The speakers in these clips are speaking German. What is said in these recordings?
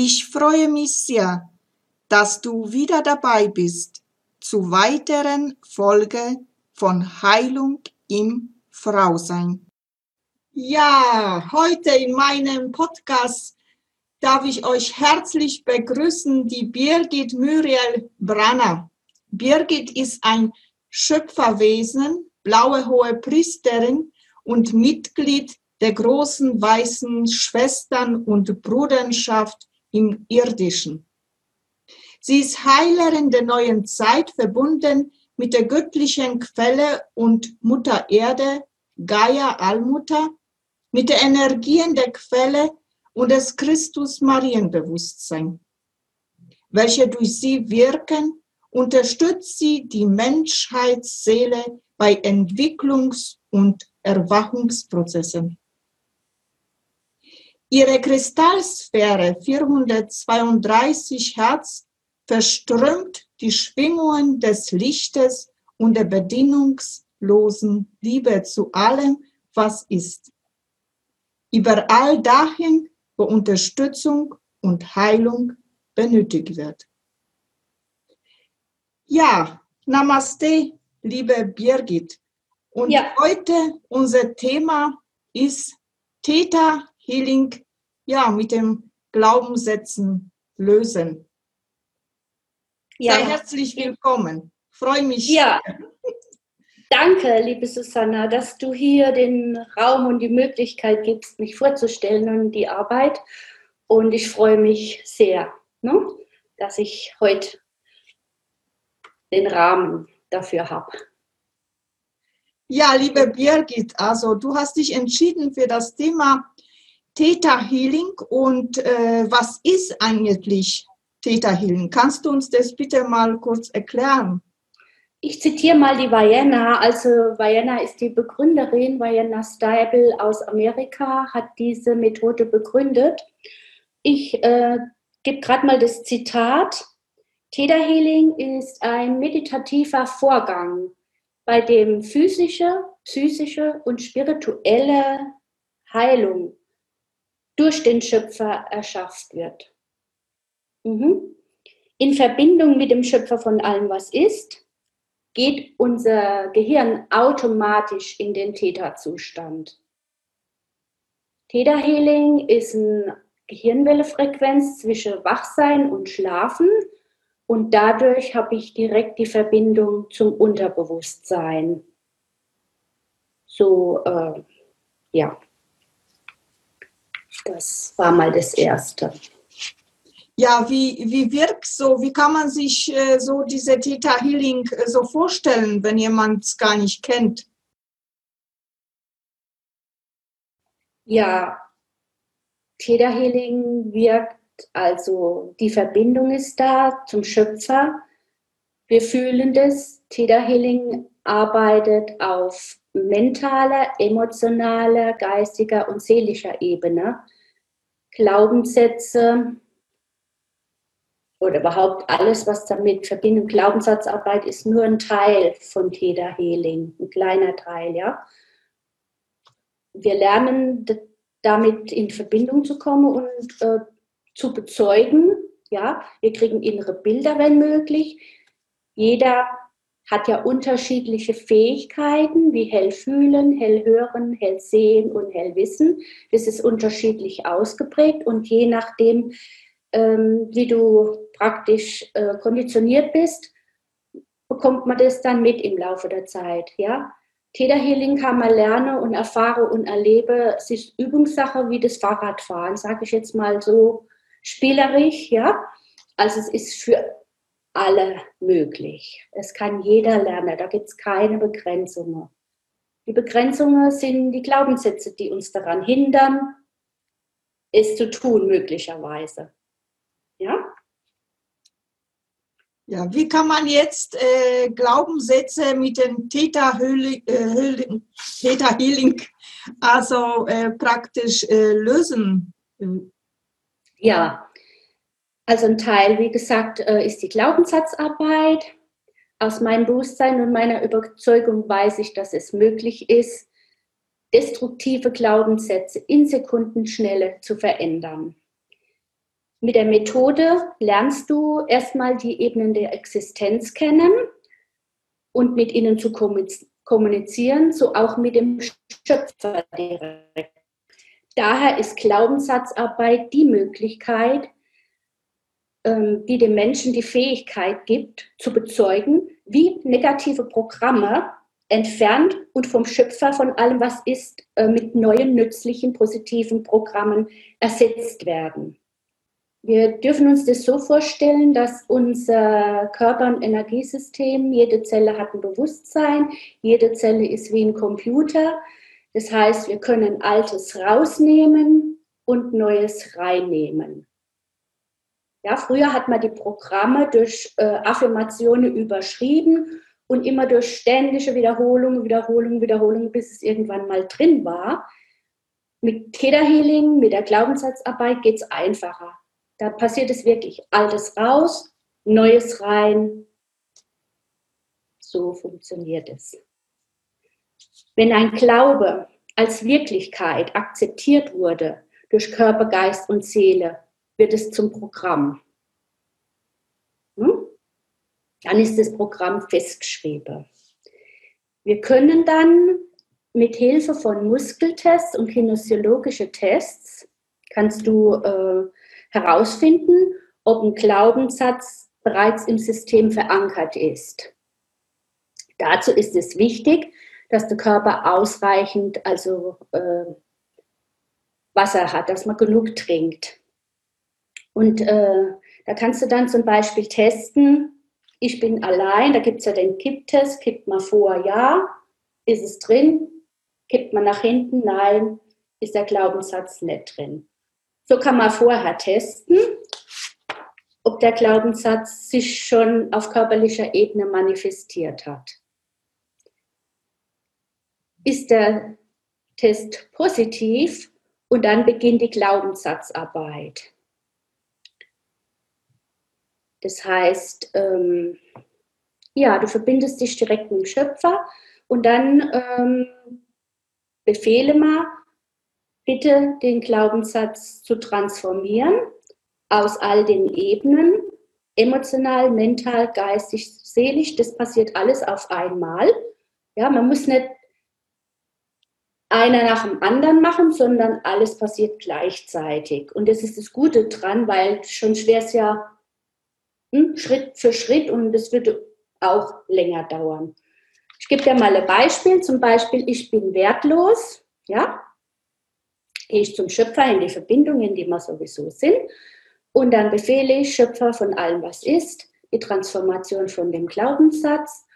Ich freue mich sehr, dass du wieder dabei bist zu weiteren Folge von Heilung im Frausein. Ja, heute in meinem Podcast darf ich euch herzlich begrüßen, die Birgit Muriel Branner. Birgit ist ein Schöpferwesen, blaue hohe Priesterin und Mitglied der großen weißen Schwestern und Bruderschaft im Irdischen. Sie ist Heilerin der neuen Zeit, verbunden mit der göttlichen Quelle und Mutter Erde, Gaia Allmutter, mit den Energien der Quelle und des Christus Marienbewusstsein, welche durch sie wirken unterstützt sie die Menschheitsseele bei Entwicklungs- und Erwachungsprozessen. Ihre Kristallsphäre 432 Hertz verströmt die Schwingungen des Lichtes und der bedingungslosen Liebe zu allem, was ist. Überall dahin, wo Unterstützung und Heilung benötigt wird. Ja, Namaste, liebe Birgit. Und ja. heute unser Thema ist Theta Healing, ja, mit dem Glaubenssätzen lösen. Ja. Sei herzlich willkommen. Freue mich. Ja. Danke, liebe Susanna, dass du hier den Raum und die Möglichkeit gibst, mich vorzustellen und die Arbeit. Und ich freue mich sehr, ne, dass ich heute den Rahmen dafür habe. Ja, liebe Birgit, also du hast dich entschieden für das Thema Theta Healing und äh, was ist eigentlich Theta Healing? Kannst du uns das bitte mal kurz erklären? Ich zitiere mal die Vienna. Also Vienna ist die Begründerin. Vienna Stable aus Amerika hat diese Methode begründet. Ich äh, gebe gerade mal das Zitat. Theta Healing ist ein meditativer Vorgang, bei dem physische, psychische und spirituelle Heilung durch den Schöpfer erschafft wird. Mhm. In Verbindung mit dem Schöpfer von allem, was ist, geht unser Gehirn automatisch in den Theta-Zustand. Theta Healing ist eine Gehirnwellefrequenz zwischen Wachsein und Schlafen und dadurch habe ich direkt die Verbindung zum Unterbewusstsein. So, äh, ja, das war mal das Erste. Ja, wie, wie wirkt so, wie kann man sich äh, so diese Theta Healing äh, so vorstellen, wenn jemand es gar nicht kennt? Ja, Theta Healing wirkt also die Verbindung ist da zum Schöpfer. Wir fühlen das. Theta Healing arbeitet auf mentaler, emotionaler, geistiger und seelischer Ebene. Glaubenssätze oder überhaupt alles, was damit verbindet. Glaubenssatzarbeit ist nur ein Teil von Theta Healing, ein kleiner Teil, ja. Wir lernen damit in Verbindung zu kommen und äh, zu bezeugen, ja. Wir kriegen innere Bilder, wenn möglich. Jeder hat ja unterschiedliche Fähigkeiten wie hell fühlen, hell hören, hell sehen und hell wissen. Das ist unterschiedlich ausgeprägt und je nachdem, ähm, wie du praktisch äh, konditioniert bist, bekommt man das dann mit im Laufe der Zeit. Ja? Theta Healing kann man lernen und erfahre und erlebe. Es ist Übungssache wie das Fahrradfahren, sage ich jetzt mal so spielerisch. Ja? Also es ist für alle möglich. Es kann jeder lernen, da gibt es keine Begrenzungen. Die Begrenzungen sind die Glaubenssätze, die uns daran hindern, es zu tun, möglicherweise. Ja? Ja, wie kann man jetzt äh, Glaubenssätze mit dem Theta Healing, äh, Theta Healing also äh, praktisch äh, lösen? Ja, also ein Teil, wie gesagt, äh, ist die Glaubenssatzarbeit. Aus meinem Bewusstsein und meiner Überzeugung weiß ich, dass es möglich ist, destruktive Glaubenssätze in Sekundenschnelle zu verändern. Mit der Methode lernst du erstmal die Ebenen der Existenz kennen und mit ihnen zu kommunizieren, so auch mit dem Schöpfer direkt. Daher ist Glaubenssatzarbeit die Möglichkeit, die dem Menschen die Fähigkeit gibt, zu bezeugen, wie negative Programme entfernt und vom Schöpfer von allem, was ist, äh, mit neuen, nützlichen, positiven Programmen ersetzt werden. Wir dürfen uns das so vorstellen, dass unser Körper- und Energiesystem, jede Zelle hat ein Bewusstsein, jede Zelle ist wie ein Computer. Das heißt, wir können Altes rausnehmen und Neues reinnehmen. Ja, früher hat man die Programme durch äh, Affirmationen überschrieben und immer durch ständige Wiederholung, Wiederholung, Wiederholung, bis es irgendwann mal drin war. Mit Theta Healing, mit der Glaubenssatzarbeit geht es einfacher. Da passiert es wirklich Altes raus, Neues rein. So funktioniert es. Wenn ein Glaube als Wirklichkeit akzeptiert wurde durch Körper, Geist und Seele, wird es zum Programm. Hm? Dann ist das Programm festgeschrieben. Wir können dann mit Hilfe von Muskeltests und kinesiologischen Tests kannst du äh, herausfinden, ob ein Glaubenssatz bereits im System verankert ist. Dazu ist es wichtig, dass der Körper ausreichend also äh, Wasser hat, dass man genug trinkt. Und äh, da kannst du dann zum Beispiel testen, ich bin allein, da gibt es ja den Kipptest, kippt man vor, ja, ist es drin, kippt man nach hinten, nein, ist der Glaubenssatz nicht drin. So kann man vorher testen, ob der Glaubenssatz sich schon auf körperlicher Ebene manifestiert hat. Ist der Test positiv und dann beginnt die Glaubenssatzarbeit. Das heißt, ähm, ja, du verbindest dich direkt mit dem Schöpfer und dann ähm, befehle mal, bitte den Glaubenssatz zu transformieren aus all den Ebenen, emotional, mental, geistig, seelisch, das passiert alles auf einmal. Ja, man muss nicht einer nach dem anderen machen, sondern alles passiert gleichzeitig. Und das ist das Gute dran, weil schon schwer ist ja Schritt für Schritt und das wird auch länger dauern. Ich gebe dir mal ein Beispiel. Zum Beispiel, ich bin wertlos. Ja, gehe ich zum Schöpfer in die Verbindung, in die wir sowieso sind. Und dann befehle ich Schöpfer von allem, was ist, die Transformation von dem Glaubenssatz.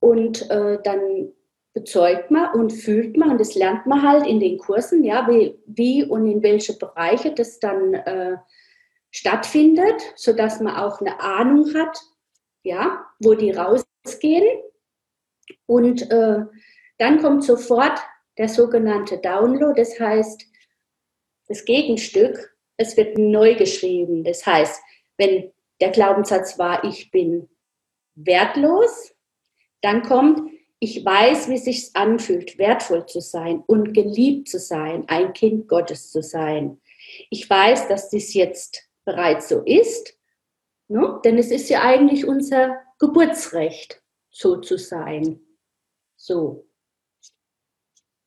Und äh, dann bezeugt man und fühlt man, und das lernt man halt in den Kursen, ja, wie, wie und in welche Bereiche das dann äh, stattfindet, sodass man auch eine Ahnung hat, ja, wo die rausgehen. Und äh, dann kommt sofort der sogenannte Download, das heißt das Gegenstück, es wird neu geschrieben. Das heißt, wenn der Glaubenssatz war, ich bin wertlos, dann kommt, ich weiß, wie es sich anfühlt, wertvoll zu sein und geliebt zu sein, ein Kind Gottes zu sein. Ich weiß, dass dies jetzt bereits so ist, ne? denn es ist ja eigentlich unser Geburtsrecht, so zu sein. So.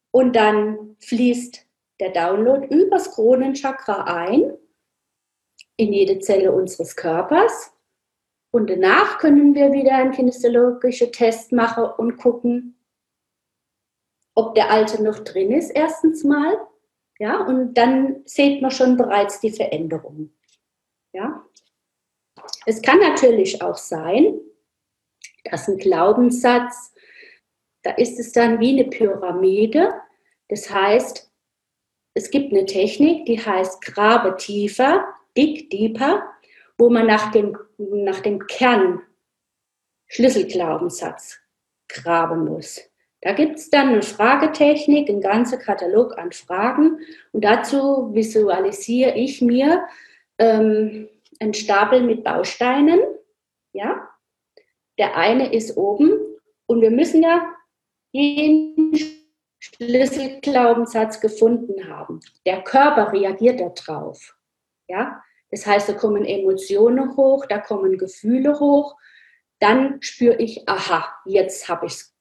Und dann fließt der Download übers Kronenchakra ein in jede Zelle unseres Körpers. Und danach können wir wieder einen kinesiologischen Test machen und gucken, ob der alte noch drin ist, erstens mal. Ja, und dann sieht man schon bereits die Veränderung. Ja. Es kann natürlich auch sein, dass ein Glaubenssatz, da ist es dann wie eine Pyramide. Das heißt, es gibt eine Technik, die heißt Grabe tiefer, Dig Deeper, wo man nach dem, nach dem Kern Schlüsselglaubenssatz graben muss. Da gibt es dann eine Fragetechnik, einen ganzen Katalog an Fragen und dazu visualisiere ich mir ähm, einen Stapel mit Bausteinen. Ja? Der eine ist oben und wir müssen ja jeden Schlüsselglaubenssatz gefunden haben. Der Körper reagiert darauf. Ja? Das heißt, da kommen Emotionen hoch, da kommen Gefühle hoch. Dann spüre ich, aha, jetzt habe ich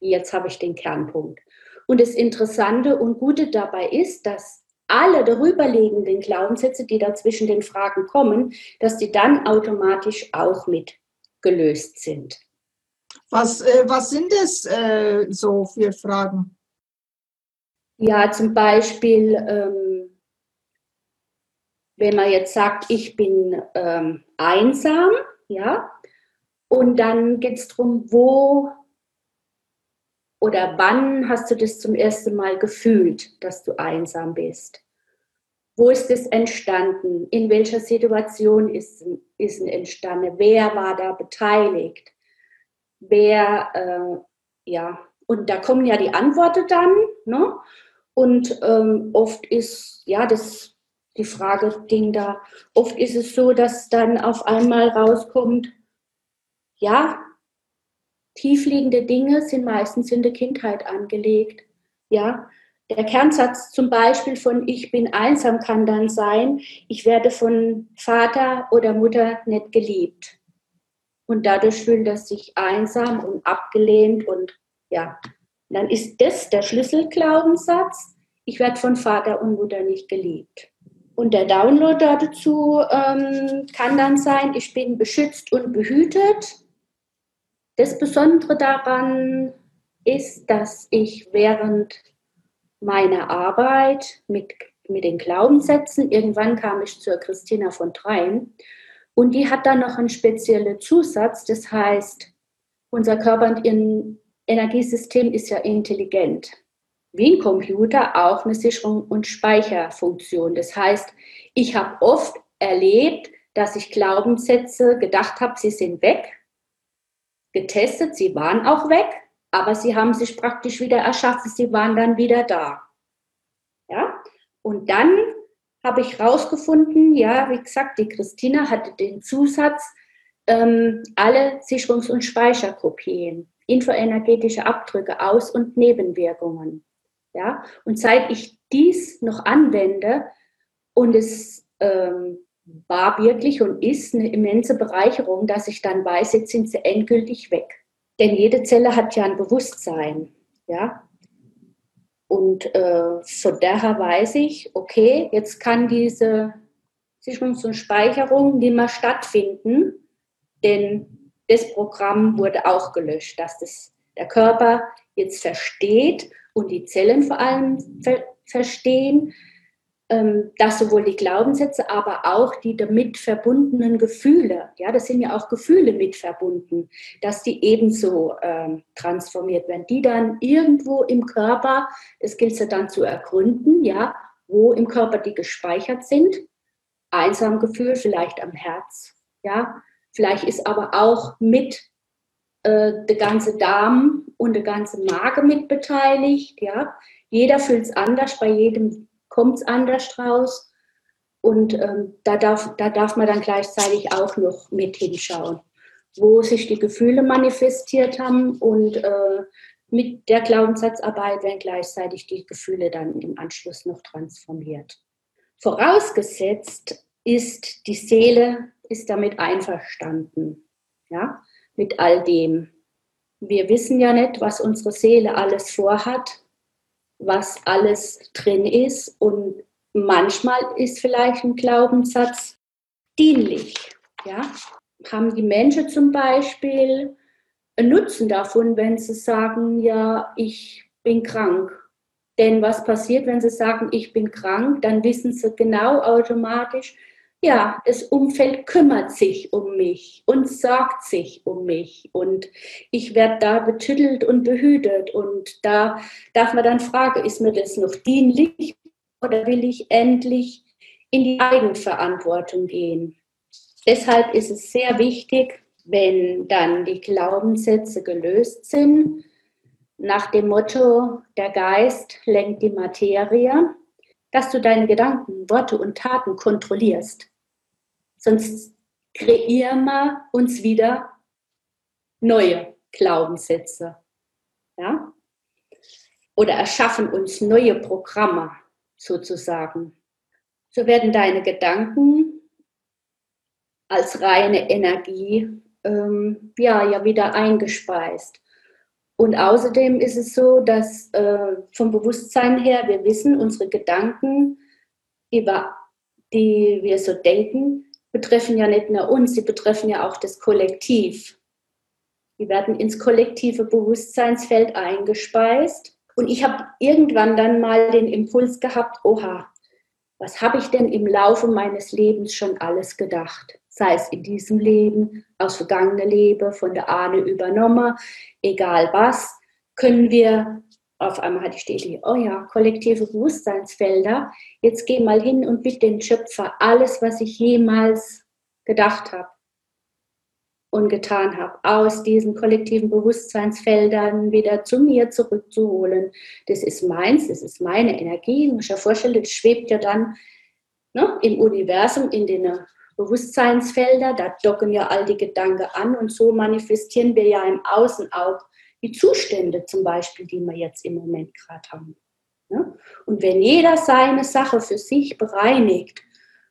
jetzt habe ich den Kernpunkt. Und das Interessante und Gute dabei ist, dass alle darüberliegenden Glaubenssätze, die da zwischen den Fragen kommen, dass die dann automatisch auch mit gelöst sind. Was, äh, was sind es äh, so für Fragen? Ja, zum Beispiel, ähm, wenn man jetzt sagt, ich bin ähm, einsam, ja, und dann geht es darum, wo oder wann hast du das zum ersten Mal gefühlt, dass du einsam bist? Wo ist es entstanden? In welcher Situation ist, es entstanden? Wer war da beteiligt? Wer, äh, ja, und da kommen ja die Antworten dann, ne? Und ähm, oft ist, ja, das, die Frage Ding da, oft ist es so, dass dann auf einmal rauskommt, ja, tiefliegende Dinge sind meistens in der Kindheit angelegt. Ja, der Kernsatz zum Beispiel von Ich bin einsam kann dann sein, ich werde von Vater oder Mutter nicht geliebt. Und dadurch fühlt er sich einsam und abgelehnt und ja, dann ist das der Schlüsselglaubenssatz, ich werde von Vater und Mutter nicht geliebt. Und der Download dazu ähm, kann dann sein, ich bin beschützt und behütet das Besondere daran ist, dass ich während meiner Arbeit mit, mit den Glaubenssätzen, irgendwann kam ich zur Christina von Trein und die hat dann noch einen speziellen Zusatz, das heißt, unser Körper und ihr Energiesystem ist ja intelligent. Wie ein Computer auch eine Sicherung und Speicherfunktion. Das heißt, ich habe oft erlebt, dass ich Glaubenssätze gedacht habe, sie sind weg getestet, sie waren auch weg, aber sie haben sich praktisch wieder erschaffen, sie waren dann wieder da. Ja, und dann habe ich rausgefunden, ja, wie gesagt, die Christina hatte den Zusatz, ähm, alle Sicherungs- und Speicherkopien, infoenergetische Abdrücke, Aus- und Nebenwirkungen. Ja, und seit ich dies noch anwende und es ähm, war wirklich und ist eine immense Bereicherung, dass ich dann weiß, jetzt sind sie endgültig weg. Denn jede Zelle hat ja ein Bewusstsein, ja. Und äh, von daher weiß ich, okay, jetzt kann diese Sicherungs- und Speicherung nicht mehr stattfinden, denn das Programm wurde auch gelöscht, dass das der Körper jetzt versteht und die Zellen vor allem ver verstehen, dass sowohl die Glaubenssätze, aber auch die damit verbundenen Gefühle, ja, das sind ja auch Gefühle mit verbunden, dass die ebenso ähm, transformiert werden, die dann irgendwo im Körper, das gilt es dann zu ergründen, ja, wo im Körper die gespeichert sind, Einsamgefühl vielleicht am Herz, ja, vielleicht ist aber auch mit äh, der ganze Darm und der ganze Magen mit beteiligt, ja, jeder fühlt es anders bei jedem kommt es anders raus. Und ähm, da, darf, da darf man dann gleichzeitig auch noch mit hinschauen, wo sich die Gefühle manifestiert haben und äh, mit der Glaubenssatzarbeit werden gleichzeitig die Gefühle dann im Anschluss noch transformiert. Vorausgesetzt ist, die Seele ist damit einverstanden, ja, mit all dem. Wir wissen ja nicht, was unsere Seele alles vorhat, was alles drin ist und manchmal ist vielleicht ein Glaubenssatz dienlich. Ja? Haben die Menschen zum Beispiel einen Nutzen davon, wenn sie sagen, ja, ich bin krank. Denn was passiert, wenn sie sagen, ich bin krank, dann wissen sie genau automatisch, ja, das Umfeld kümmert sich um mich und sorgt sich um mich und ich werde da betüttelt und behütet und da darf man dann fragen, ist mir das noch dienlich oder will ich endlich in die Eigenverantwortung gehen? Deshalb ist es sehr wichtig, wenn dann die Glaubenssätze gelöst sind, nach dem Motto, der Geist lenkt die Materie, dass du deine Gedanken, Worte und Taten kontrollierst. Sonst kreieren wir uns wieder neue Glaubenssätze. Ja? Oder erschaffen uns neue Programme sozusagen. So werden deine Gedanken als reine Energie ähm, ja, ja wieder eingespeist. Und außerdem ist es so, dass äh, vom Bewusstsein her wir wissen, unsere Gedanken, wir, die wir so denken, betreffen ja nicht nur uns, sie betreffen ja auch das Kollektiv. Die werden ins kollektive Bewusstseinsfeld eingespeist. Und ich habe irgendwann dann mal den Impuls gehabt, oha, was habe ich denn im Laufe meines Lebens schon alles gedacht? Sei es in diesem Leben, aus vergangener Leben, von der Ahne übernommen, egal was, können wir, auf einmal hatte ich die Idee, oh ja, kollektive Bewusstseinsfelder, jetzt geh mal hin und bitte den Schöpfer alles, was ich jemals gedacht habe, und getan habe, aus diesen kollektiven Bewusstseinsfeldern wieder zu mir zurückzuholen. Das ist meins, das ist meine Energie. Ich muss ja vorstellen, das schwebt ja dann ne, im Universum, in den Bewusstseinsfelder, da docken ja all die Gedanken an und so manifestieren wir ja im Außen auch die Zustände zum Beispiel, die wir jetzt im Moment gerade haben. Ne? Und wenn jeder seine Sache für sich bereinigt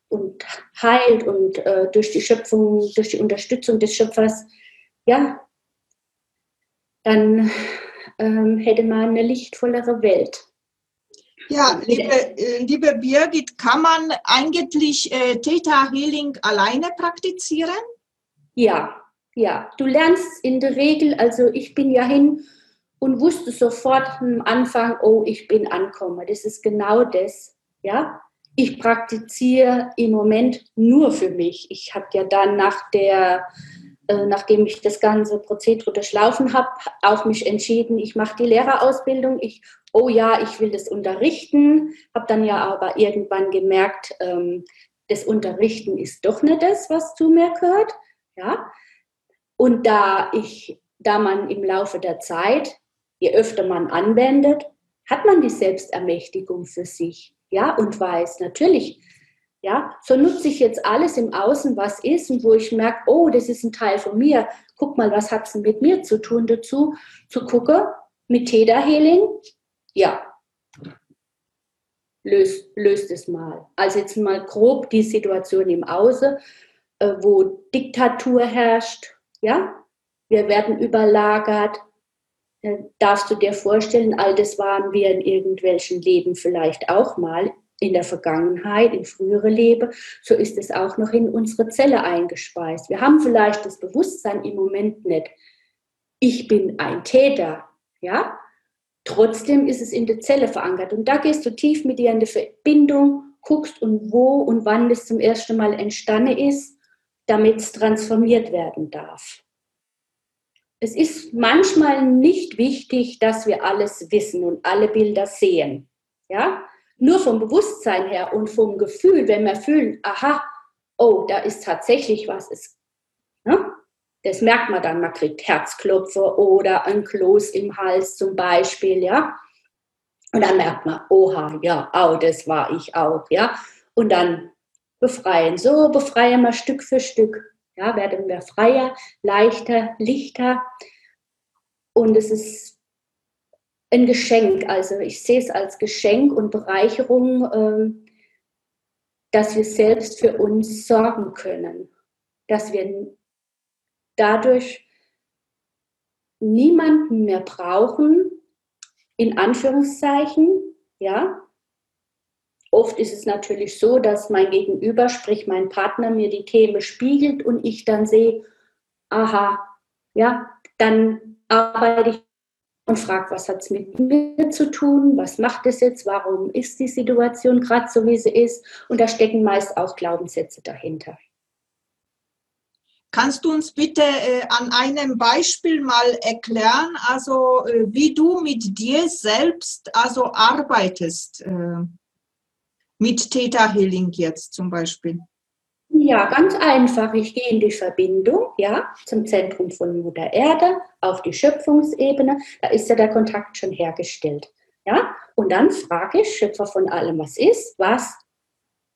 und heilt und äh, durch die Schöpfung, durch die Unterstützung des Schöpfers, ja, dann ähm, hätte man eine lichtvollere Welt. Ja, liebe, äh, liebe Birgit, kann man eigentlich äh, Theta Healing alleine praktizieren? Ja, ja. Du lernst in der Regel, also ich bin ja hin und wusste sofort am Anfang, oh, ich bin angekommen. Das ist genau das, ja ich praktiziere im Moment nur für mich. Ich habe ja dann nach der, äh, nachdem ich das ganze Prozedere durchlaufen habe, auch mich entschieden, ich mache die Lehrerausbildung. Ich, oh ja, ich will das unterrichten, habe dann ja aber irgendwann gemerkt, ähm, das Unterrichten ist doch nicht das, was zu mir gehört. Ja? Und da ich, da man im Laufe der Zeit, je öfter man anwendet, hat man die Selbstermächtigung für sich ja, und weiß, natürlich, ja, so nutze ich jetzt alles im Außen, was ist und wo ich merke, oh, das ist ein Teil von mir. Guck mal, was hat es mit mir zu tun dazu, zu gucken, mit Theta Healing, ja, löst, löst es mal. Also jetzt mal grob die Situation im Außen, äh, wo Diktatur herrscht, ja, wir werden überlagert, darfst du dir vorstellen, all das waren wir in irgendwelchen Leben vielleicht auch mal in der Vergangenheit, in frühere Leben, so ist es auch noch in unsere Zelle eingespeist. Wir haben vielleicht das Bewusstsein im Moment nicht, ich bin ein Täter, ja? Trotzdem ist es in der Zelle verankert. Und da gehst du tief mit dir in die Verbindung, guckst und wo und wann das zum ersten Mal entstanden ist, damit es transformiert werden darf es ist manchmal nicht wichtig, dass wir alles wissen und alle Bilder sehen. Ja? Nur vom Bewusstsein her und vom Gefühl, wenn wir fühlen, aha, oh, da ist tatsächlich was. Ist, ne? Das merkt man dann, man kriegt Herzklopfer oder ein Kloß im Hals zum Beispiel, ja. Und dann merkt man, oha, ja, oh, das war ich auch, ja. Und dann befreien. So befreien wir Stück für Stück. Ja, werden wir freier, leichter, lichter. Und es ist ein Geschenk. Also ich sehe es als Geschenk und Bereicherung, ähm, dass wir selbst für uns sorgen können. Dass wir dadurch niemanden mehr brauchen, in Anführungszeichen, ja. Oft ist es natürlich so, dass mein Gegenüber, sprich mein Partner, mir die Themen spiegelt und ich dann sehe, aha, ja, dann arbeite ich und frage, was hat es mit mir zu tun, was macht es jetzt, warum ist die Situation gerade so, wie sie ist. Und da stecken meist auch Glaubenssätze dahinter. Kannst du uns bitte äh, an einem Beispiel mal erklären, also äh, wie du mit dir selbst also arbeitest, äh, mit Theta Healing jetzt zum Beispiel? Ja, ganz einfach. Ich gehe in die Verbindung, ja, zum Zentrum von Mutter Erde, auf die Schöpfungsebene. Da ist ja der Kontakt schon hergestellt. Ja, und dann frage ich Schöpfer von allem, was ist, was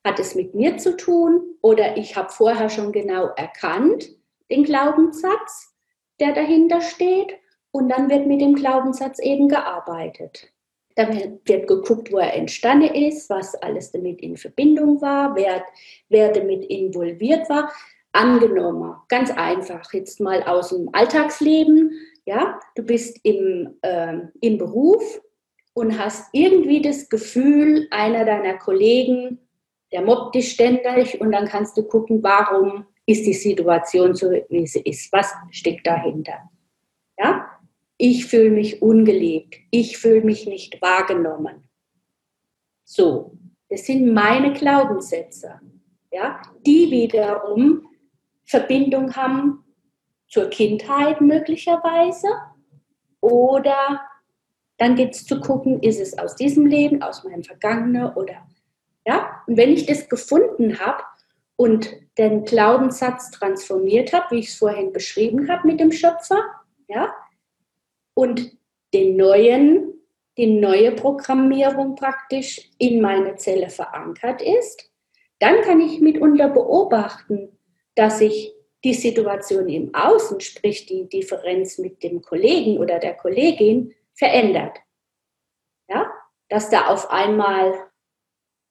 hat es mit mir zu tun? Oder ich habe vorher schon genau erkannt den Glaubenssatz, der dahinter steht. Und dann wird mit dem Glaubenssatz eben gearbeitet. Dann wird geguckt, wo er entstanden ist, was alles damit in Verbindung war, wer, wer damit involviert war. Angenommen, ganz einfach, jetzt mal aus dem Alltagsleben, ja, du bist im, äh, im Beruf und hast irgendwie das Gefühl, einer deiner Kollegen, der mobbt dich ständig und dann kannst du gucken, warum ist die Situation so, wie sie ist, was steckt dahinter. Ja, ich fühle mich ungelebt, ich fühle mich nicht wahrgenommen. So, das sind meine Glaubenssätze, ja, die wiederum Verbindung haben zur Kindheit möglicherweise oder dann geht es zu gucken, ist es aus diesem Leben, aus meinem Vergangenen oder ja. Und wenn ich das gefunden habe und den Glaubenssatz transformiert habe, wie ich es vorhin beschrieben habe mit dem Schöpfer, ja, und den neuen, die neue Programmierung praktisch in meine Zelle verankert ist, dann kann ich mitunter beobachten, dass sich die Situation im Außen, sprich die Differenz mit dem Kollegen oder der Kollegin, verändert. Ja? Dass da auf einmal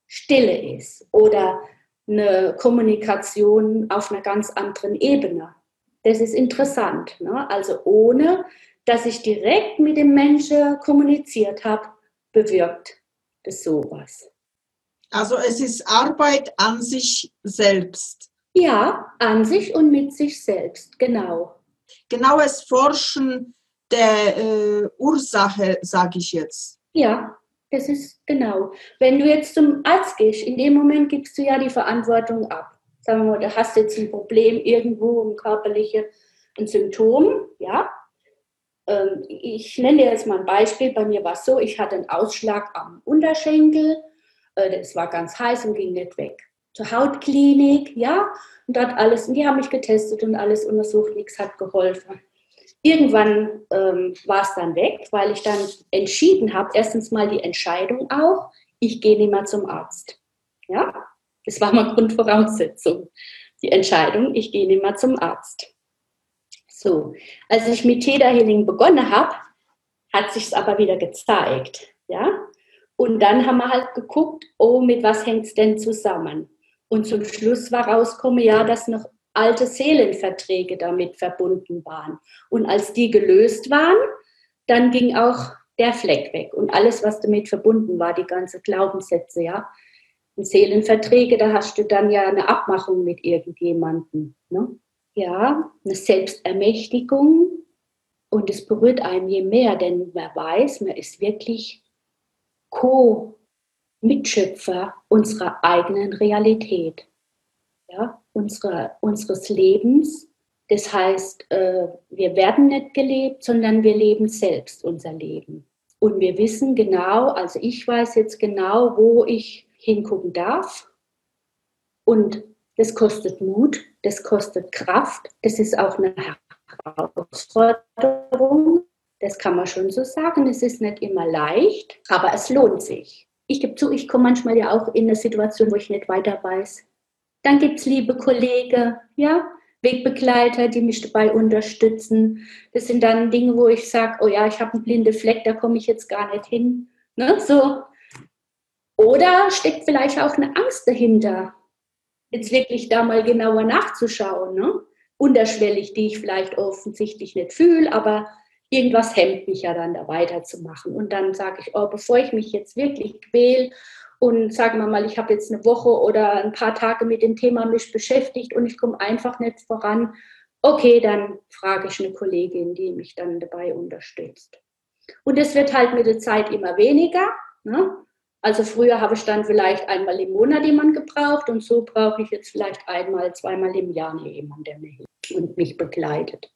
Stille ist oder eine Kommunikation auf einer ganz anderen Ebene. Das ist interessant. Ne? Also ohne dass ich direkt mit dem Menschen kommuniziert habe, bewirkt das sowas. Also es ist Arbeit an sich selbst. Ja, an sich und mit sich selbst, genau. Genaues Forschen der äh, Ursache, sage ich jetzt. Ja, das ist genau. Wenn du jetzt zum Arzt gehst, in dem Moment gibst du ja die Verantwortung ab. Sagen wir mal, du hast jetzt ein Problem irgendwo, ein körperliches Symptom, ja, ich nenne jetzt mal ein Beispiel. Bei mir war es so, ich hatte einen Ausschlag am Unterschenkel. Äh, das war ganz heiß und ging nicht weg. Zur Hautklinik, ja, und dort alles, und die haben mich getestet und alles untersucht, nichts hat geholfen. Irgendwann ähm, war es dann weg, weil ich dann entschieden habe, erstens mal die Entscheidung auch, ich gehe nicht mehr zum Arzt. Ja, das war mal Grundvoraussetzung. Die Entscheidung, ich gehe nicht mehr zum Arzt. So, als ich mit Theta Healing begonnen habe, hat sich es aber wieder gezeigt, ja. Und dann haben wir halt geguckt, oh, mit was hängt es denn zusammen? Und zum Schluss war rausgekommen, ja, dass noch alte Seelenverträge damit verbunden waren. Und als die gelöst waren, dann ging auch der Fleck weg und alles, was damit verbunden war, die ganze Glaubenssätze, ja. Und Seelenverträge, da hast du dann ja eine Abmachung mit irgendjemandem. Ne? Ja, eine Selbstermächtigung und es berührt einen je mehr, denn man weiß, man ist wirklich Co-Mitschöpfer unserer eigenen Realität, ja, unsere, unseres Lebens. Das heißt, äh, wir werden nicht gelebt, sondern wir leben selbst unser Leben. Und wir wissen genau, also ich weiß jetzt genau, wo ich hingucken darf. Und das kostet Mut, das kostet Kraft, das ist auch eine Herausforderung. Das kann man schon so sagen. Es ist nicht immer leicht, aber es lohnt sich. Ich gebe zu, ich komme manchmal ja auch in eine Situation, wo ich nicht weiter weiß. Dann gibt es liebe Kollegen, ja, Wegbegleiter, die mich dabei unterstützen. Das sind dann Dinge, wo ich sage, oh ja, ich habe einen blinden Fleck, da komme ich jetzt gar nicht hin. Ne? So. Oder steckt vielleicht auch eine Angst dahinter, jetzt wirklich da mal genauer nachzuschauen. Ne? Unterschwellig, die ich vielleicht offensichtlich nicht fühle, aber irgendwas hemmt mich ja dann da weiterzumachen. Und dann sage ich, oh, bevor ich mich jetzt wirklich quäle und sagen wir mal, ich habe jetzt eine Woche oder ein paar Tage mit dem Thema mich beschäftigt und ich komme einfach nicht voran, okay, dann frage ich eine Kollegin, die mich dann dabei unterstützt. Und es wird halt mit der Zeit immer weniger. Ne? Also früher habe ich dann vielleicht einmal im Monat jemanden gebraucht und so brauche ich jetzt vielleicht einmal, zweimal im Jahr jemanden, der mir hilft und mich begleitet.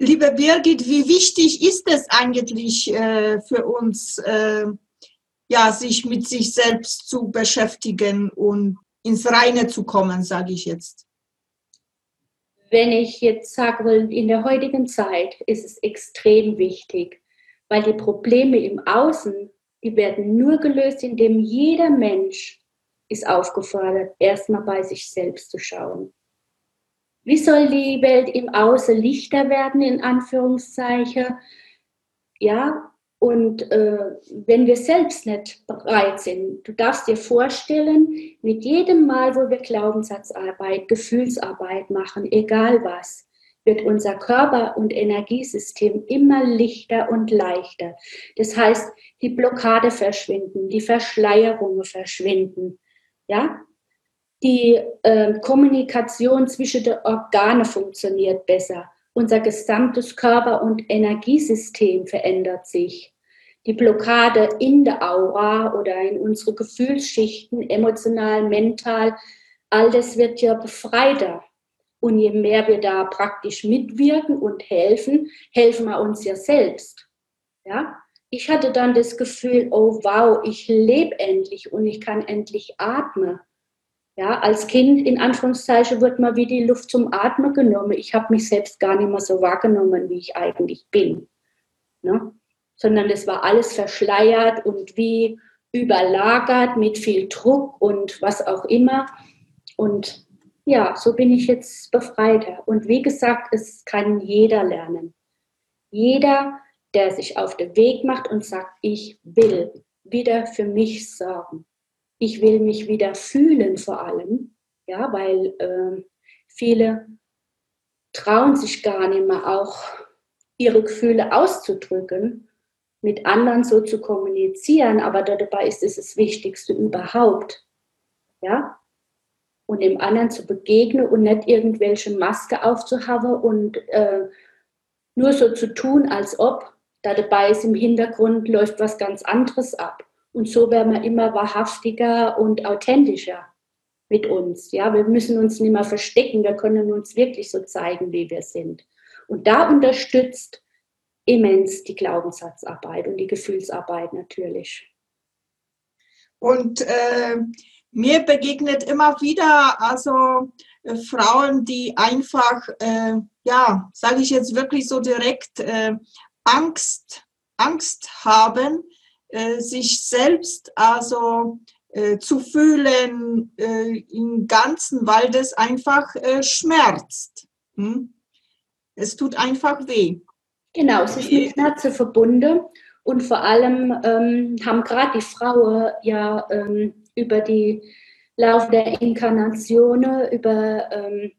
Liebe Birgit, wie wichtig ist es eigentlich äh, für uns, äh, ja, sich mit sich selbst zu beschäftigen und ins Reine zu kommen, sage ich jetzt? Wenn ich jetzt sage, in der heutigen Zeit ist es extrem wichtig, weil die Probleme im Außen, die werden nur gelöst, indem jeder Mensch ist aufgefordert, erstmal bei sich selbst zu schauen. Wie soll die Welt im Außen lichter werden, in Anführungszeichen? Ja, und äh, wenn wir selbst nicht bereit sind, du darfst dir vorstellen, mit jedem Mal, wo wir Glaubenssatzarbeit, Gefühlsarbeit machen, egal was, wird unser Körper- und Energiesystem immer lichter und leichter. Das heißt, die Blockade verschwinden, die Verschleierungen verschwinden. Ja, die äh, Kommunikation zwischen den Organen funktioniert besser. Unser gesamtes Körper- und Energiesystem verändert sich. Die Blockade in der Aura oder in unsere Gefühlsschichten, emotional, mental, all das wird ja befreiter. Und je mehr wir da praktisch mitwirken und helfen, helfen wir uns ja selbst. Ja? Ich hatte dann das Gefühl, oh wow, ich lebe endlich und ich kann endlich atmen. Ja, als Kind in Anführungszeichen wird mal wie die Luft zum Atmen genommen. Ich habe mich selbst gar nicht mehr so wahrgenommen, wie ich eigentlich bin. Ne? Sondern es war alles verschleiert und wie überlagert mit viel Druck und was auch immer. Und ja, so bin ich jetzt befreiter. Und wie gesagt, es kann jeder lernen. Jeder, der sich auf den Weg macht und sagt, ich will wieder für mich sorgen. Ich will mich wieder fühlen vor allem, ja, weil äh, viele trauen sich gar nicht mehr auch ihre Gefühle auszudrücken, mit anderen so zu kommunizieren, aber dabei ist es das Wichtigste überhaupt, ja, und dem anderen zu begegnen und nicht irgendwelche Maske aufzuhaben und äh, nur so zu tun, als ob da dabei ist im Hintergrund läuft was ganz anderes ab. Und so werden wir immer wahrhaftiger und authentischer mit uns. Ja, wir müssen uns nicht mehr verstecken, wir können uns wirklich so zeigen, wie wir sind. Und da unterstützt immens die Glaubenssatzarbeit und die Gefühlsarbeit natürlich. Und äh, mir begegnet immer wieder also äh, Frauen, die einfach, äh, ja, sage ich jetzt wirklich so direkt, äh, Angst, Angst haben, äh, sich selbst also äh, zu fühlen im Ganzen, weil das einfach schmerzt. Hm? Es tut einfach weh. Genau, es ist mit Schmerzen verbunden und vor allem ähm, haben gerade die Frauen ja ähm, über die Lauf der Inkarnationen, über ähm,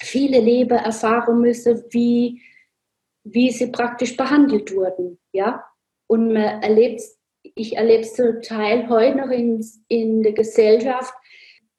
viele Leben erfahren müssen, wie, wie sie praktisch behandelt wurden. Ja? Und man erlebt ich erlebe es zum Teil heute noch in, in der Gesellschaft,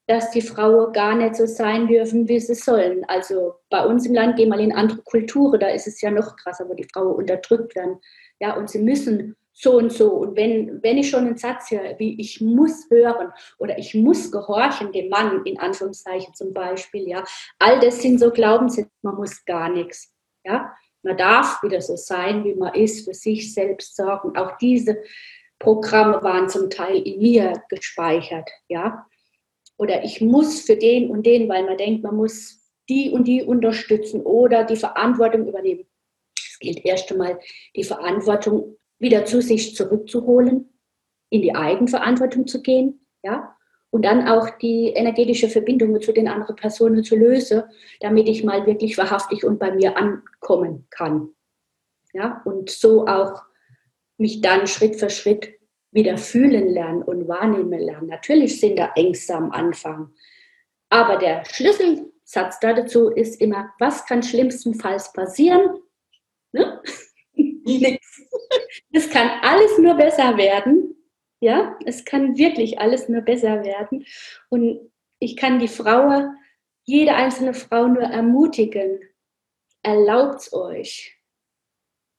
dass die Frauen gar nicht so sein dürfen, wie sie sollen. Also bei uns im Land gehen wir in andere Kulturen, da ist es ja noch krasser, wo die Frauen unterdrückt werden. Ja, und sie müssen so und so. Und wenn, wenn ich schon einen Satz höre, wie ich muss hören oder ich muss gehorchen, dem Mann in Anführungszeichen zum Beispiel, ja, all das sind so Glaubenssätze, man muss gar nichts. Ja, man darf wieder so sein, wie man ist, für sich selbst sorgen. Auch diese Programme waren zum Teil in mir gespeichert, ja. Oder ich muss für den und den, weil man denkt, man muss die und die unterstützen oder die Verantwortung übernehmen. Es gilt erst einmal, die Verantwortung wieder zu sich zurückzuholen, in die Eigenverantwortung zu gehen, ja. und dann auch die energetische Verbindung zu den anderen Personen zu lösen, damit ich mal wirklich wahrhaftig und bei mir ankommen kann. Ja, und so auch mich dann Schritt für Schritt wieder fühlen lernen und wahrnehmen lernen. Natürlich sind da Ängste am Anfang, aber der Schlüsselsatz dazu ist immer, was kann schlimmstenfalls passieren? Ne? Nichts. Es kann alles nur besser werden. Ja, es kann wirklich alles nur besser werden. Und ich kann die Frau, jede einzelne Frau nur ermutigen. Erlaubt es euch.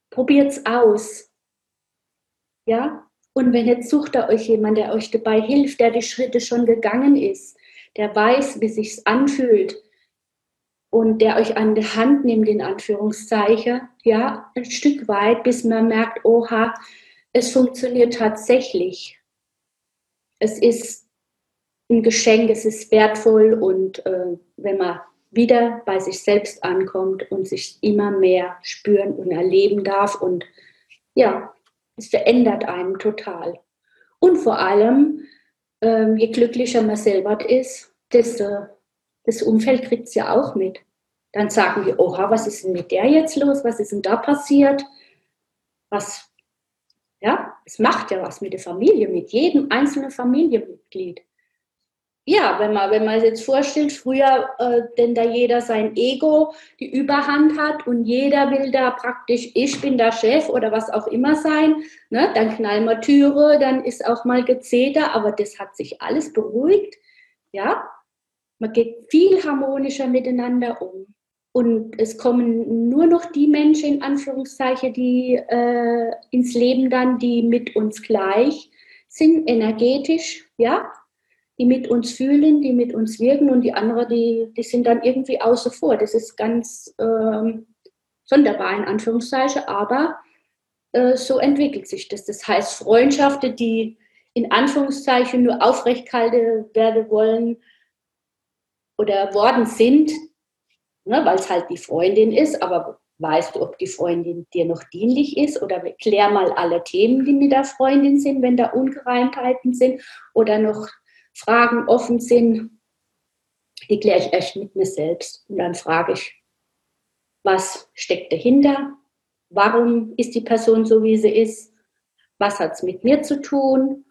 Probiert es aus. Ja, und wenn jetzt sucht ihr euch jemand, der euch dabei hilft, der die Schritte schon gegangen ist, der weiß, wie sich's anfühlt und der euch an die Hand nimmt, in Anführungszeichen, ja, ein Stück weit, bis man merkt, oha, es funktioniert tatsächlich. Es ist ein Geschenk, es ist wertvoll und äh, wenn man wieder bei sich selbst ankommt und sich immer mehr spüren und erleben darf und ja, es verändert einen total. Und vor allem, äh, je glücklicher man selber ist, desto das Umfeld kriegt es ja auch mit. Dann sagen wir, oha, was ist denn mit der jetzt los? Was ist denn da passiert? Was ja, es macht ja was mit der Familie, mit jedem einzelnen Familienmitglied. Ja, wenn man, wenn man sich jetzt vorstellt, früher, äh, denn da jeder sein Ego die Überhand hat und jeder will da praktisch, ich bin der Chef oder was auch immer sein, ne? dann knallen wir Türe, dann ist auch mal Gezeter, aber das hat sich alles beruhigt. Ja, man geht viel harmonischer miteinander um. Und es kommen nur noch die Menschen, in Anführungszeichen, die äh, ins Leben dann, die mit uns gleich sind, energetisch, ja, die mit uns fühlen, die mit uns wirken und die anderen, die, die sind dann irgendwie außer vor. Das ist ganz ähm, sonderbar, in Anführungszeichen, aber äh, so entwickelt sich das. Das heißt, Freundschaften, die in Anführungszeichen nur aufrecht gehalten werden wollen oder worden sind, ne, weil es halt die Freundin ist, aber weißt du, ob die Freundin dir noch dienlich ist oder klär mal alle Themen, die mit der Freundin sind, wenn da Ungereimtheiten sind oder noch Fragen offen sind, die kläre ich erst mit mir selbst und dann frage ich, was steckt dahinter? Warum ist die Person so, wie sie ist? Was hat es mit mir zu tun?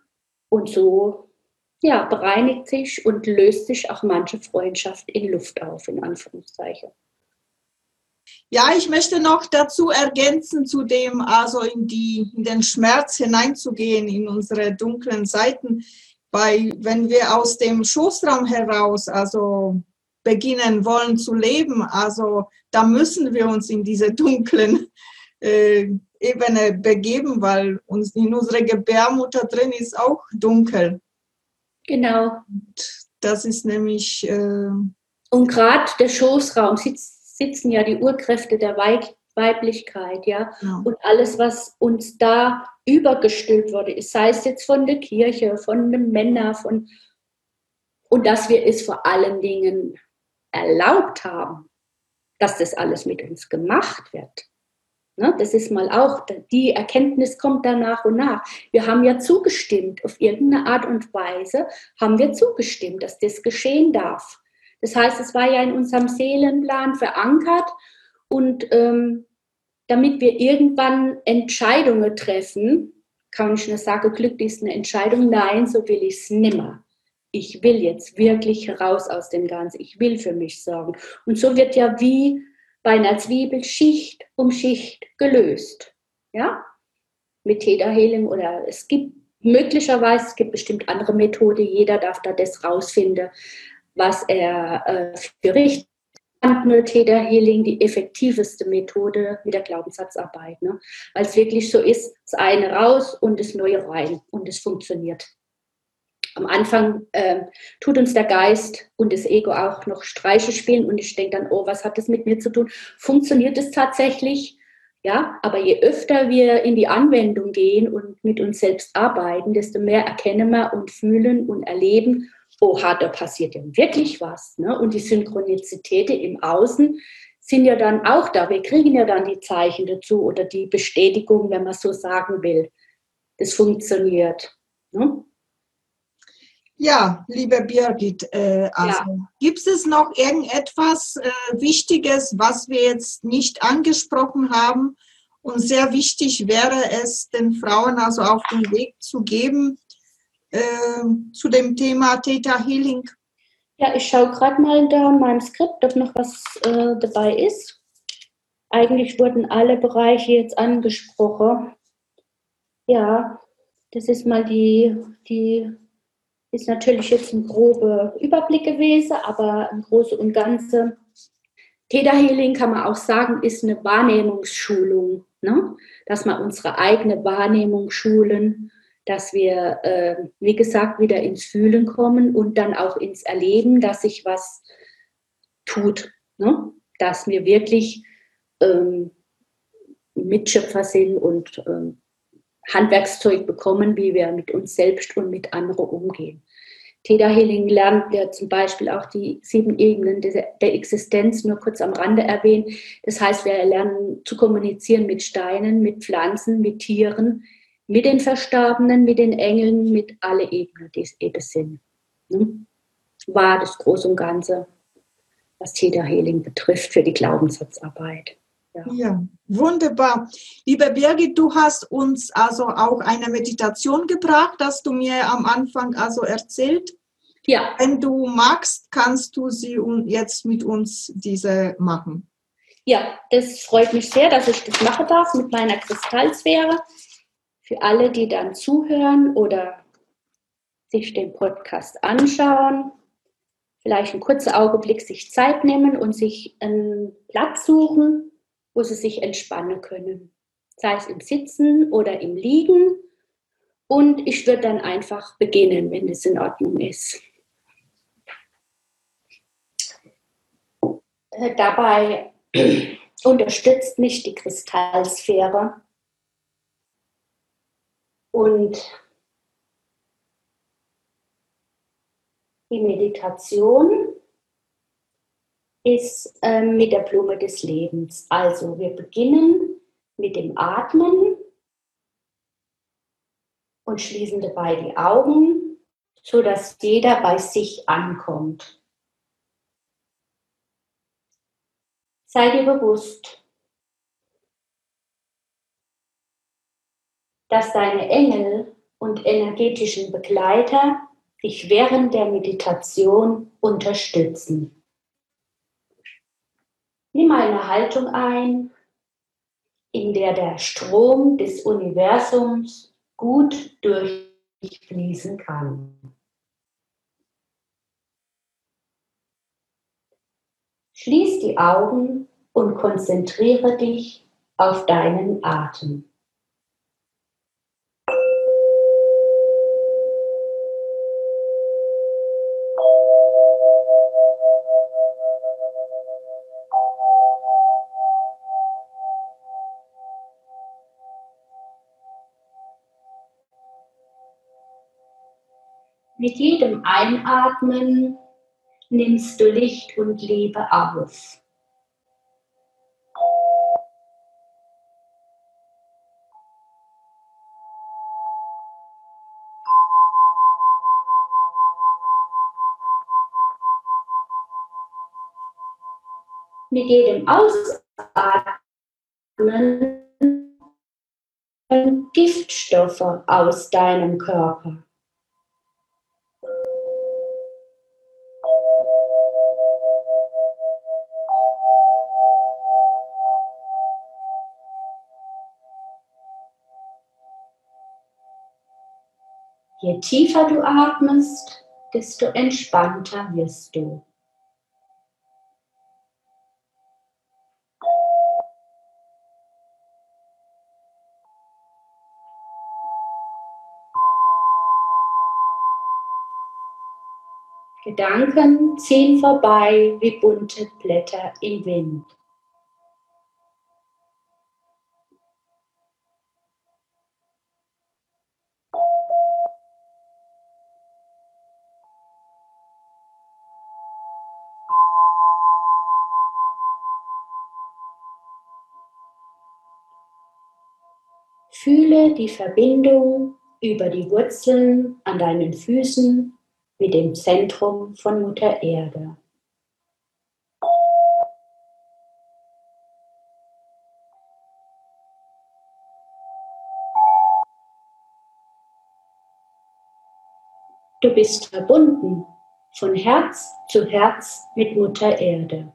Und so ja, bereinigt sich und löst sich auch manche Freundschaft in Luft auf, in Anführungszeichen. Ja, ich möchte noch dazu ergänzen, zu dem, also in, die, in den Schmerz hineinzugehen, in unsere dunklen Seiten. Weil, wenn wir aus dem Schoßraum heraus, also beginnen wollen zu leben, also da müssen wir uns in diese dunklen äh, Ebene begeben, weil uns in unserer Gebärmutter drin ist auch dunkel. Genau. Das ist nämlich. Äh und gerade der Schoßraum sitz, sitzen ja die Urkräfte der Weib Weiblichkeit, ja? ja. Und alles, was uns da übergestülpt wurde, sei es jetzt von der Kirche, von den Männern, von und dass wir es vor allen Dingen erlaubt haben, dass das alles mit uns gemacht wird. Ne, das ist mal auch, die Erkenntnis kommt dann nach und nach. Wir haben ja zugestimmt, auf irgendeine Art und Weise haben wir zugestimmt, dass das geschehen darf. Das heißt, es war ja in unserem Seelenplan verankert und ähm, damit wir irgendwann Entscheidungen treffen, kann ich nur sagen, Glück ist eine Entscheidung, nein, so will ich es nimmer. Ich will jetzt wirklich raus aus dem Ganzen. Ich will für mich sorgen. Und so wird ja wie bei einer Zwiebel Schicht um Schicht gelöst. Ja? Mit Theta Healing oder es gibt möglicherweise, es gibt bestimmt andere Methoden, jeder darf da das rausfinden, was er äh, für richtig nur Theta Healing die effektivste Methode mit der Glaubenssatzarbeit. Ne? Weil es wirklich so ist, das eine raus und das neue rein und es funktioniert am Anfang äh, tut uns der Geist und das Ego auch noch Streiche spielen und ich denke dann, oh, was hat das mit mir zu tun? Funktioniert es tatsächlich? Ja, aber je öfter wir in die Anwendung gehen und mit uns selbst arbeiten, desto mehr erkennen wir und fühlen und erleben, oha, da passiert ja wirklich was. Ne? Und die Synchronizitäten im Außen sind ja dann auch da. Wir kriegen ja dann die Zeichen dazu oder die Bestätigung, wenn man so sagen will. Das funktioniert. Ne? Ja, liebe Birgit, äh, also ja. gibt es noch irgendetwas äh, Wichtiges, was wir jetzt nicht angesprochen haben? Und sehr wichtig wäre es, den Frauen also auf den Weg zu geben äh, zu dem Thema Theta Healing. Ja, ich schaue gerade mal da in meinem Skript, ob noch was äh, dabei ist. Eigentlich wurden alle Bereiche jetzt angesprochen. Ja, das ist mal die, die ist natürlich jetzt ein grober Überblick gewesen, aber im Großen und Ganzen. Theta Healing kann man auch sagen, ist eine Wahrnehmungsschulung, ne? dass wir unsere eigene Wahrnehmung schulen, dass wir, äh, wie gesagt, wieder ins Fühlen kommen und dann auch ins Erleben, dass sich was tut, ne? dass wir wirklich ähm, Mitschöpfer sind und ähm, Handwerkszeug bekommen, wie wir mit uns selbst und mit anderen umgehen. Theta Healing lernt wir zum Beispiel auch die sieben Ebenen der Existenz nur kurz am Rande erwähnen. Das heißt, wir lernen zu kommunizieren mit Steinen, mit Pflanzen, mit Tieren, mit den Verstorbenen, mit den Engeln, mit alle Ebenen, die es eben sind. Hm? War das Große und Ganze, was Theta Healing betrifft für die Glaubenssatzarbeit. Ja. ja. wunderbar. Liebe Birgit, du hast uns also auch eine Meditation gebracht, das du mir am Anfang also erzählt. Ja. Wenn du magst, kannst du sie jetzt mit uns diese machen. Ja, das freut mich sehr, dass ich das machen darf mit meiner Kristallsphäre. Für alle, die dann zuhören oder sich den Podcast anschauen, vielleicht einen kurzen Augenblick sich Zeit nehmen und sich einen Platz suchen, wo sie sich entspannen können. Sei es im Sitzen oder im Liegen. Und ich würde dann einfach beginnen, wenn es in Ordnung ist. Dabei unterstützt mich die Kristallsphäre und die Meditation ist äh, mit der Blume des Lebens. Also wir beginnen mit dem Atmen und schließen dabei die Augen, sodass jeder bei sich ankommt. Sei dir bewusst, dass deine Engel und energetischen Begleiter dich während der Meditation unterstützen. Nimm eine Haltung ein, in der der Strom des Universums gut durchfließen kann. Schließ die Augen und konzentriere dich auf deinen Atem. Mit jedem Einatmen nimmst du Licht und Liebe auf. Mit jedem Ausatmen Giftstoffe aus deinem Körper. Je tiefer du atmest, desto entspannter wirst du. Gedanken ziehen vorbei wie bunte Blätter im Wind. Die Verbindung über die Wurzeln an deinen Füßen mit dem Zentrum von Mutter Erde. Du bist verbunden von Herz zu Herz mit Mutter Erde.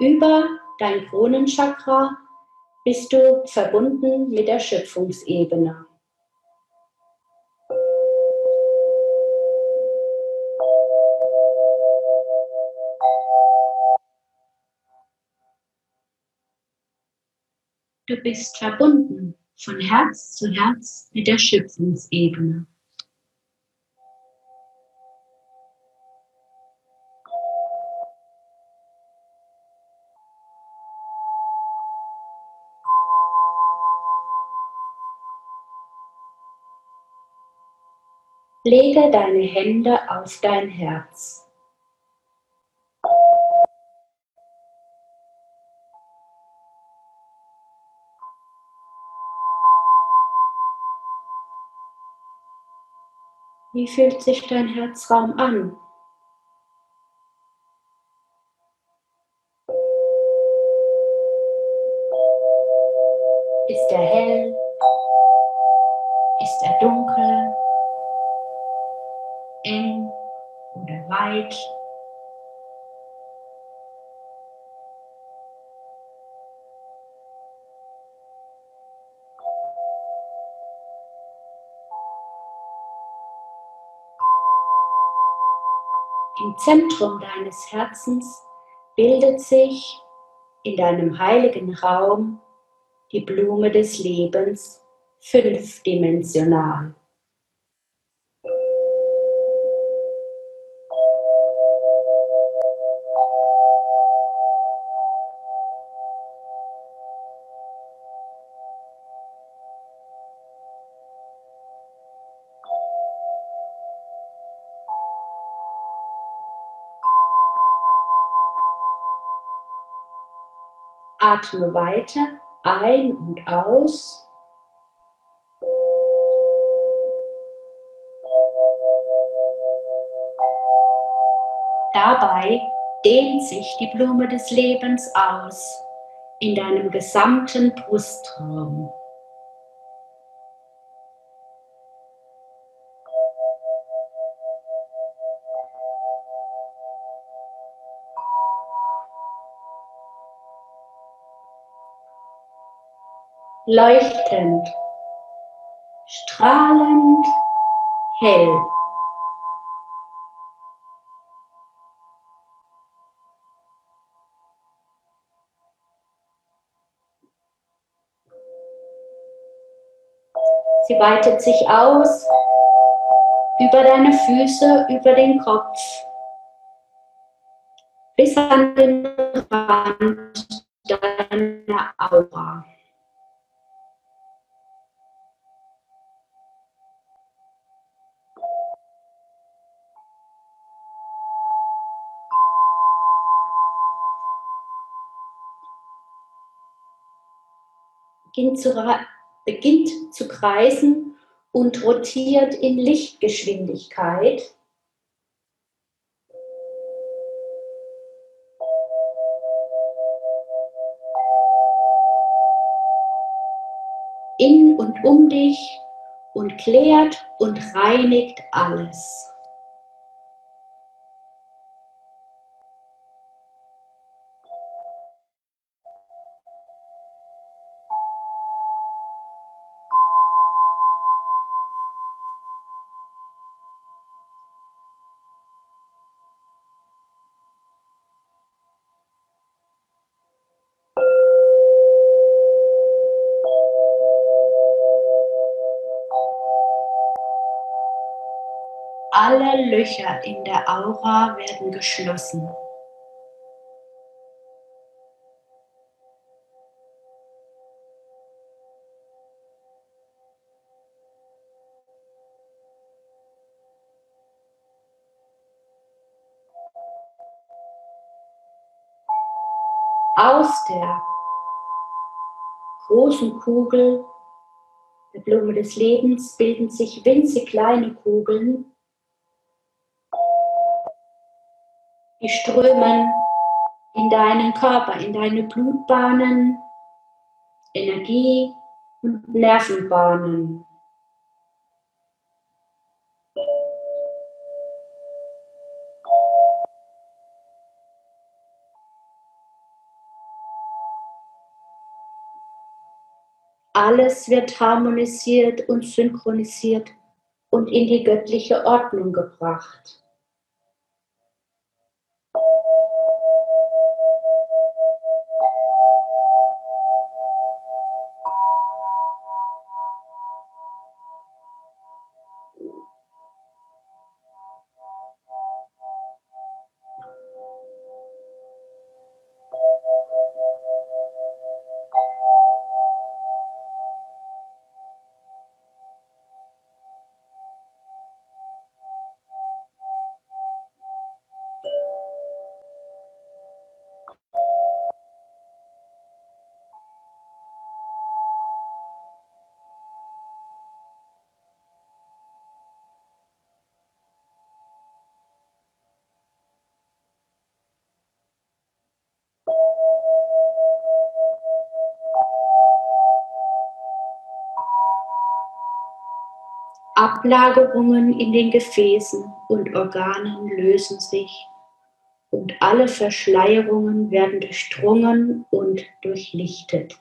Über dein Kronenchakra bist du verbunden mit der Schöpfungsebene. Du bist verbunden von Herz zu Herz mit der Schöpfungsebene. Lege deine Hände auf dein Herz. Wie fühlt sich dein Herzraum an? Weit. Im Zentrum deines Herzens bildet sich in deinem heiligen Raum die Blume des Lebens fünfdimensional. Atme weiter ein und aus. Dabei dehnt sich die Blume des Lebens aus in deinem gesamten Brustraum. Leuchtend, strahlend, hell. Sie weitet sich aus über deine Füße, über den Kopf, bis an den Rand deiner Aura. Beginnt zu, beginnt zu kreisen und rotiert in Lichtgeschwindigkeit. in und um dich und klärt und reinigt alles. Alle Löcher in der Aura werden geschlossen. Aus der großen Kugel der Blume des Lebens bilden sich winzig kleine Kugeln, die strömen in deinen Körper, in deine Blutbahnen, Energie und Nervenbahnen. Alles wird harmonisiert und synchronisiert und in die göttliche Ordnung gebracht. Ablagerungen in den Gefäßen und Organen lösen sich und alle Verschleierungen werden durchdrungen und durchlichtet.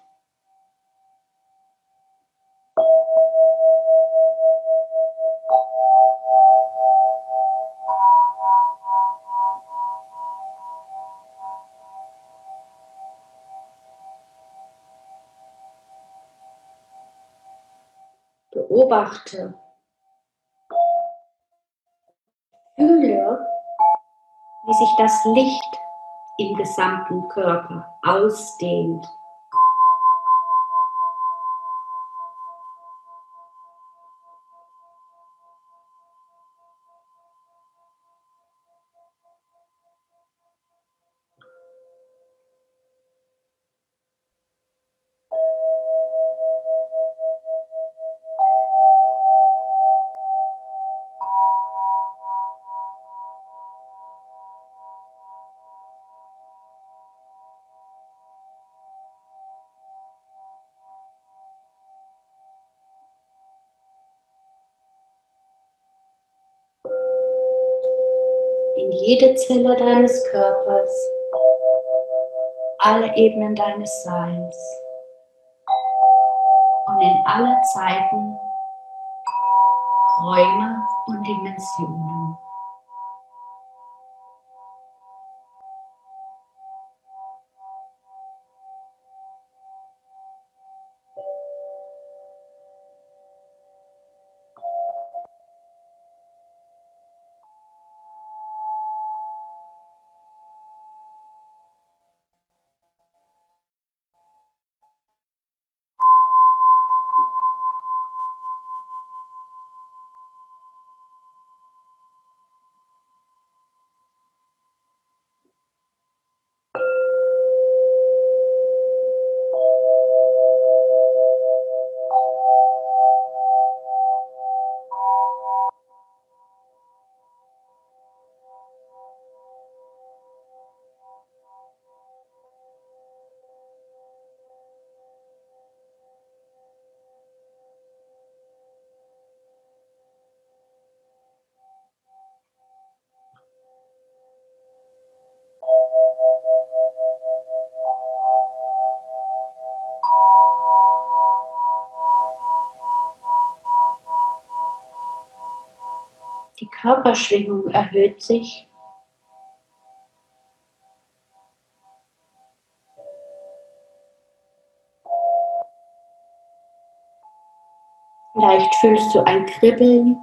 Beobachte, sich das Licht im gesamten Körper ausdehnt. Jede Zelle deines Körpers, alle Ebenen deines Seins und in alle Zeiten, Räume und Dimensionen. Körperschwingung erhöht sich. Vielleicht fühlst du ein Kribbeln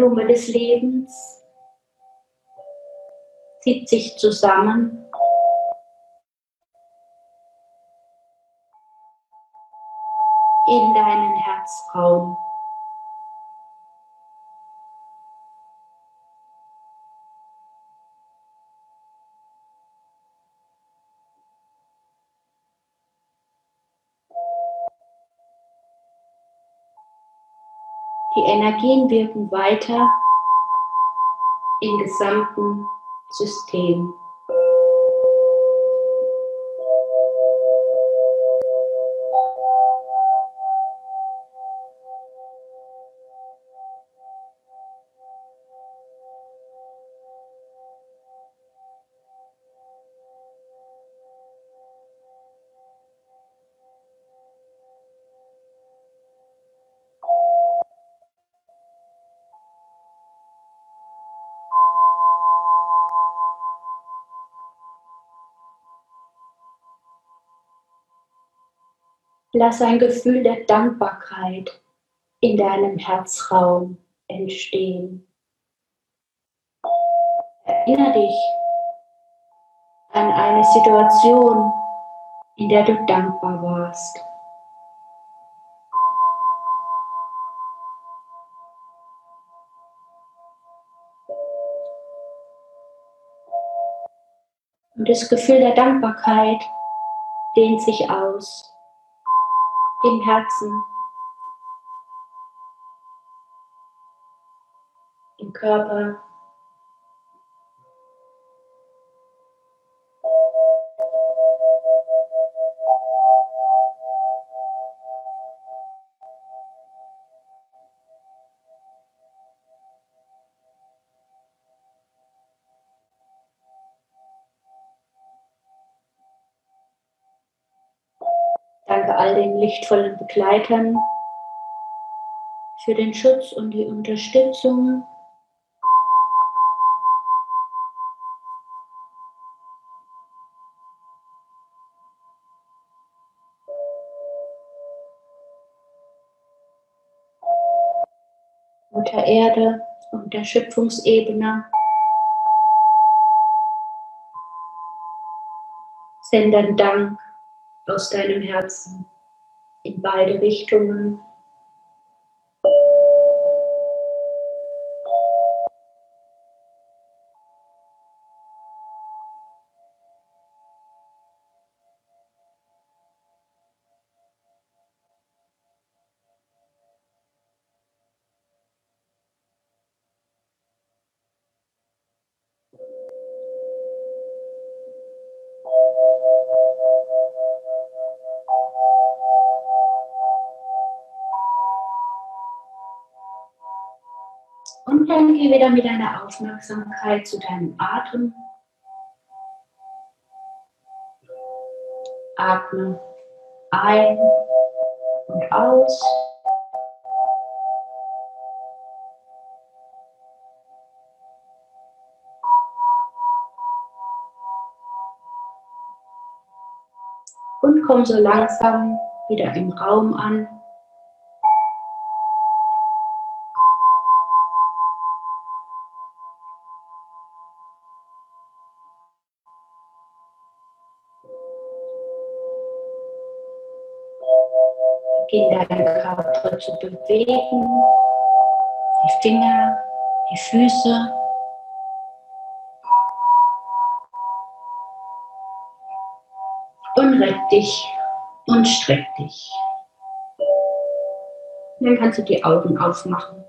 Blume des Lebens zieht sich zusammen. Die Energien wirken weiter im gesamten System. Lass ein Gefühl der Dankbarkeit in deinem Herzraum entstehen. Erinnere dich an eine Situation, in der du dankbar warst. Und das Gefühl der Dankbarkeit dehnt sich aus im Herzen, im Körper. Lichtvollen Begleitern für den Schutz und die Unterstützung. Mutter Erde und der Schöpfungsebene senden Dank aus deinem Herzen beide Richtungen. Wieder mit deiner Aufmerksamkeit zu deinem Atem. Atme ein und aus. Und komm so langsam wieder im Raum an. Beginn deinen Körper zu bewegen, die Finger, die Füße. Und reck dich und streck dich. dann kannst du die Augen aufmachen.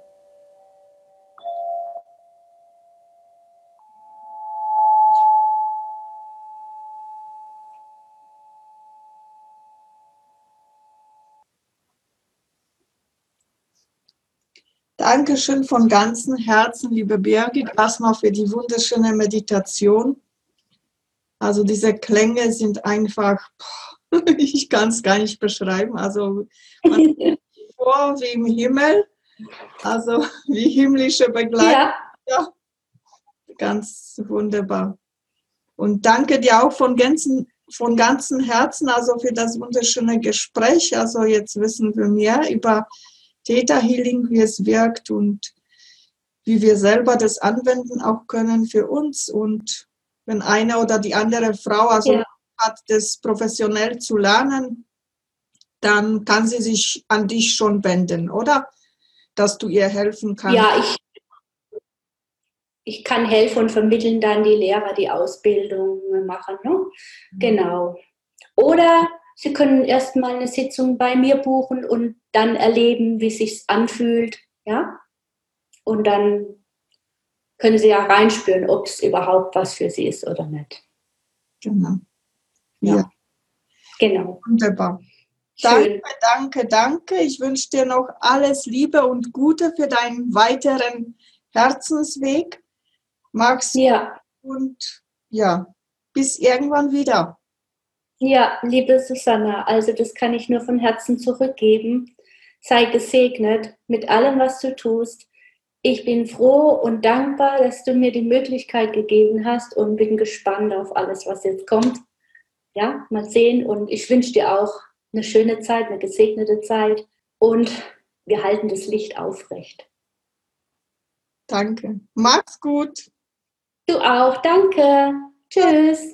Dankeschön von ganzem Herzen, liebe Birgit, erstmal für die wunderschöne Meditation. Also diese Klänge sind einfach, ich kann es gar nicht beschreiben. Also man vor wie im Himmel, also wie himmlische Begleitung. Ja. Ganz wunderbar. Und danke dir auch von ganzem, von ganzem Herzen, also für das wunderschöne Gespräch. Also jetzt wissen wir mehr über Theta Healing, wie es wirkt und wie wir selber das anwenden auch können für uns. Und wenn eine oder die andere Frau also ja. hat, das professionell zu lernen, dann kann sie sich an dich schon wenden, oder? Dass du ihr helfen kannst. Ja, ich, ich kann helfen und vermitteln dann die Lehrer, die Ausbildung machen. Ne? Mhm. Genau. Oder Sie können erstmal eine Sitzung bei mir buchen und dann erleben, wie es sich anfühlt. Ja? Und dann können Sie ja reinspüren, ob es überhaupt was für Sie ist oder nicht. Genau. Ja. ja. Genau. Wunderbar. Danke, danke, danke. Ich wünsche dir noch alles Liebe und Gute für deinen weiteren Herzensweg. Magst ja. und ja, bis irgendwann wieder. Ja, liebe Susanna, also das kann ich nur von Herzen zurückgeben. Sei gesegnet mit allem, was du tust. Ich bin froh und dankbar, dass du mir die Möglichkeit gegeben hast und bin gespannt auf alles, was jetzt kommt. Ja, mal sehen und ich wünsche dir auch eine schöne Zeit, eine gesegnete Zeit und wir halten das Licht aufrecht. Danke. Mach's gut. Du auch. Danke. Tschüss.